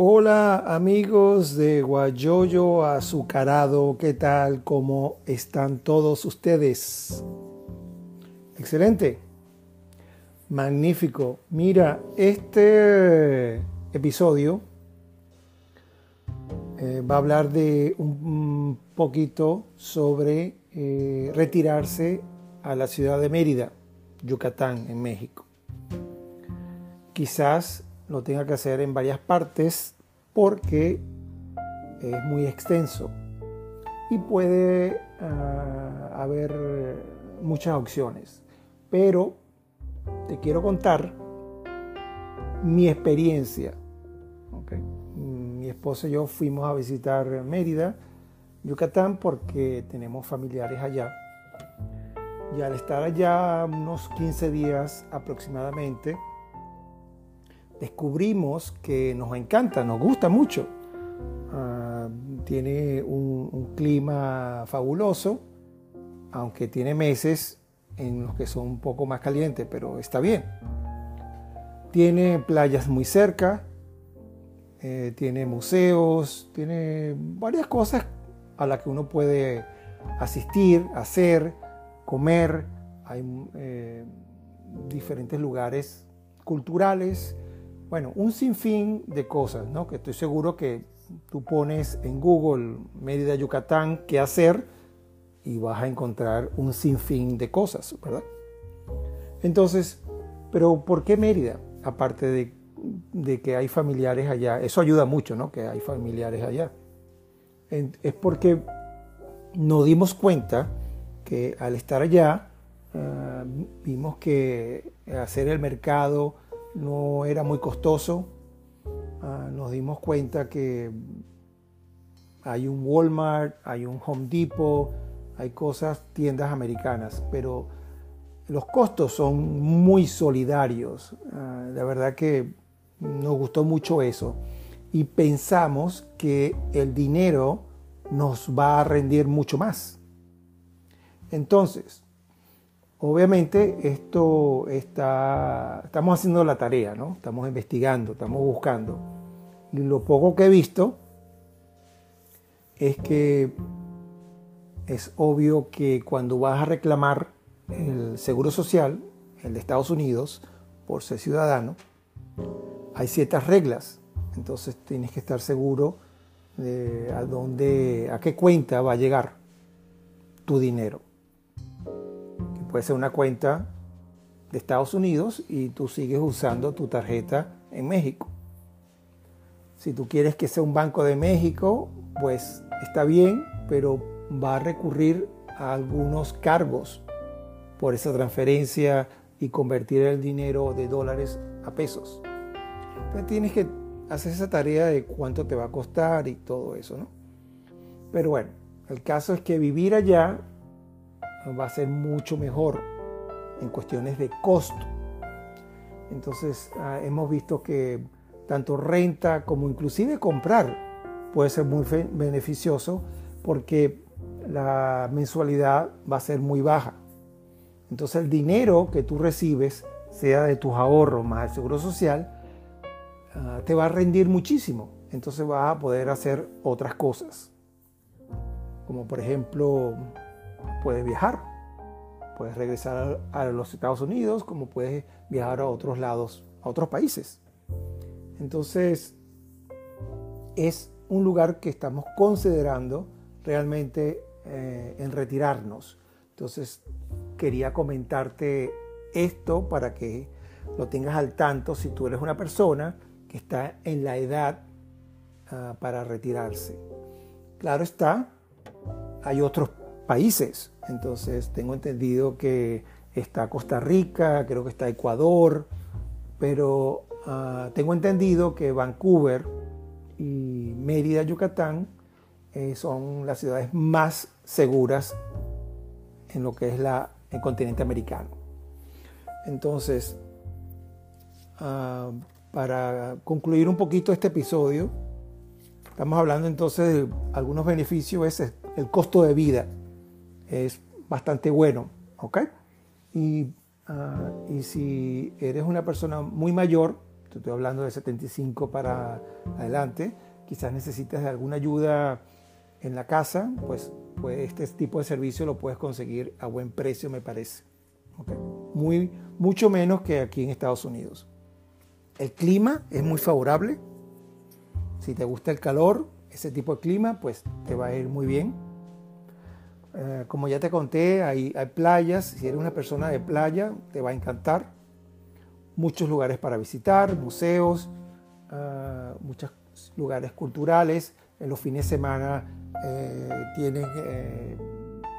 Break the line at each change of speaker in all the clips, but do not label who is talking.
Hola amigos de Guayoyo Azucarado, ¿qué tal? ¿Cómo están todos ustedes? Excelente, magnífico. Mira, este episodio eh, va a hablar de un poquito sobre eh, retirarse a la ciudad de Mérida, Yucatán, en México. Quizás lo tenga que hacer en varias partes porque es muy extenso y puede ah, haber muchas opciones. Pero te quiero contar mi experiencia. Mi esposa y yo fuimos a visitar Mérida, Yucatán, porque tenemos familiares allá. Y al estar allá unos 15 días aproximadamente, descubrimos que nos encanta, nos gusta mucho. Ah, tiene un, clima fabuloso, aunque tiene meses en los que son un poco más calientes, pero está bien. Tiene playas muy cerca, eh, tiene museos, tiene varias cosas a las que uno puede asistir, hacer, comer. Hay eh, diferentes lugares culturales bueno, un sinfín de cosas, ¿no? Que estoy seguro que tú pones en Google Mérida, Yucatán, qué hacer y vas a encontrar un sinfín de cosas, ¿verdad? Entonces, pero ¿por qué Mérida? Aparte de, que hay familiares allá, eso ayuda mucho, ¿no? Que hay familiares allá. Es porque nos dimos cuenta que al estar allá, ah, vimos que hacer el mercado, no era muy costoso. Ah, nos dimos cuenta que hay un Walmart, hay un Home Depot, hay cosas, tiendas americanas, pero los costos son muy solidarios. Ah, la verdad que nos gustó mucho eso. Y pensamos que el dinero nos va a rendir mucho más. Entonces, Obviamente esto está, estamos haciendo la tarea, ¿no? Estamos investigando, estamos buscando. Y lo poco que he visto es que es obvio que cuando vas a reclamar el seguro social, el de Estados Unidos, por ser ciudadano, hay ciertas reglas. Entonces tienes que estar seguro de a dónde, a qué cuenta va a llegar tu dinero. Puede ser una cuenta de Estados Unidos y tú sigues usando tu tarjeta en México. Si tú quieres que sea un banco de México, pues está bien, pero va a recurrir a algunos cargos por esa transferencia y convertir el dinero de dólares a pesos. Entonces tienes que hacer esa tarea de cuánto te va a costar y todo eso, ¿no? Pero bueno, el caso es que vivir allá va a ser mucho mejor en cuestiones de costo. Entonces ah, hemos visto que tanto renta como inclusive comprar puede ser muy beneficioso porque la mensualidad va a ser muy baja. Entonces el dinero que tú recibes, sea de tus ahorros más el seguro social, ah, te va a rendir muchísimo. Entonces vas a poder hacer otras cosas. Como por ejemplo puedes viajar, puedes regresar a los Estados Unidos, como puedes viajar a otros lados, a otros países. Entonces, es un lugar que estamos considerando realmente eh, en retirarnos. Entonces, quería comentarte esto para que lo tengas al tanto si tú eres una persona que está en la edad ah, para retirarse. Claro está, hay otros países. Entonces tengo entendido que está Costa Rica, creo que está Ecuador, pero ah, tengo entendido que Vancouver y Mérida, Yucatán, eh, son las ciudades más seguras en lo que es la, el continente americano. Entonces, ah, para concluir un poquito este episodio, estamos hablando entonces de algunos beneficios, es el costo de vida es bastante bueno, ¿ok? Y, ah, y si eres una persona muy mayor, estoy hablando de 75 para adelante, quizás necesites alguna ayuda en la casa, pues, pues este tipo de servicio lo puedes conseguir a buen precio, me parece. Muy, mucho menos que aquí en Estados Unidos. El clima es muy favorable. Si te gusta el calor, ese tipo de clima, pues te va a ir muy bien. Eh, como ya te conté, hay, playas. Si eres una persona de playa, te va a encantar. Muchos lugares para visitar, museos, uh, muchos lugares culturales. En los fines de semana eh, tienen eh,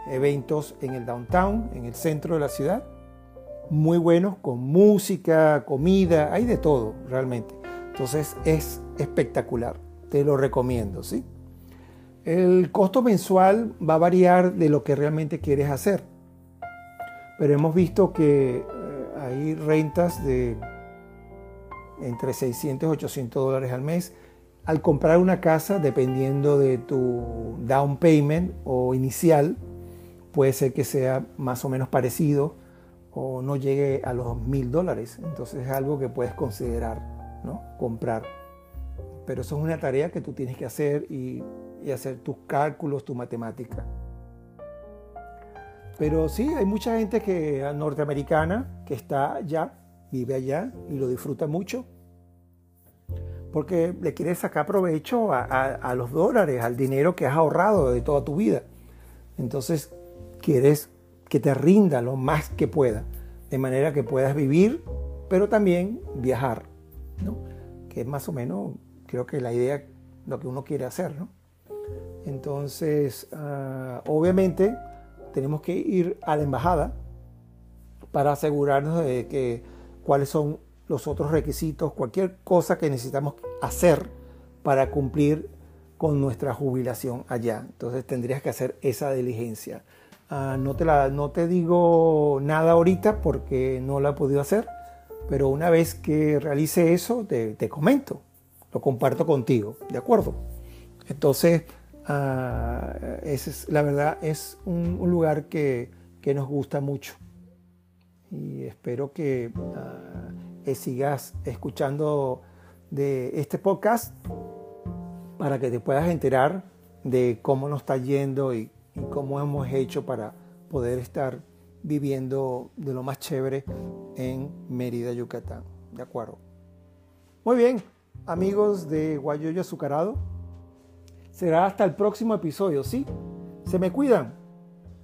eventos en el downtown, en el centro de la ciudad. Muy buenos, con música, comida, hay de todo realmente. Entonces es espectacular. Te lo recomiendo, ¿sí? El costo mensual va a variar de lo que realmente quieres hacer. Pero hemos visto que eh, hay rentas de entre 600 y 800 dólares al mes. Al comprar una casa, dependiendo de tu down payment o inicial, puede ser que sea más o menos parecido o no llegue a los mil dólares. Entonces es algo que puedes considerar, ¿no? Comprar. Pero eso es una tarea que tú tienes que hacer y y hacer tus cálculos, tu matemática. Pero sí, hay mucha gente que norteamericana que está allá, vive allá y lo disfruta mucho. Porque le quieres sacar provecho a, a los dólares, al dinero que has ahorrado de toda tu vida. Entonces, quieres que te rinda lo más que pueda, de manera que puedas vivir, pero también viajar, ¿no? Que es más o menos, creo que la idea, lo que uno quiere hacer, ¿no? Entonces, ah, obviamente, tenemos que ir a la embajada para asegurarnos de que cuáles son los otros requisitos, cualquier cosa que necesitamos hacer para cumplir con nuestra jubilación allá. Entonces tendrías que hacer esa diligencia. Ah, no, te la, no te digo nada ahorita porque no lo he podido hacer, pero una vez que realice eso, te, te comento, lo comparto contigo, ¿de acuerdo? Entonces, Ah, es, la verdad es un, lugar que, nos gusta mucho. Y espero que, ah, sigas escuchando de este podcast para que te puedas enterar de cómo nos está yendo y, y cómo hemos hecho para poder estar viviendo de lo más chévere en Mérida, Yucatán. ¿De acuerdo? Muy bien, amigos de Guayoyo Azucarado. Será hasta el próximo episodio, ¿sí? Se me cuidan.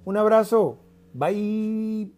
Un abrazo. Bye.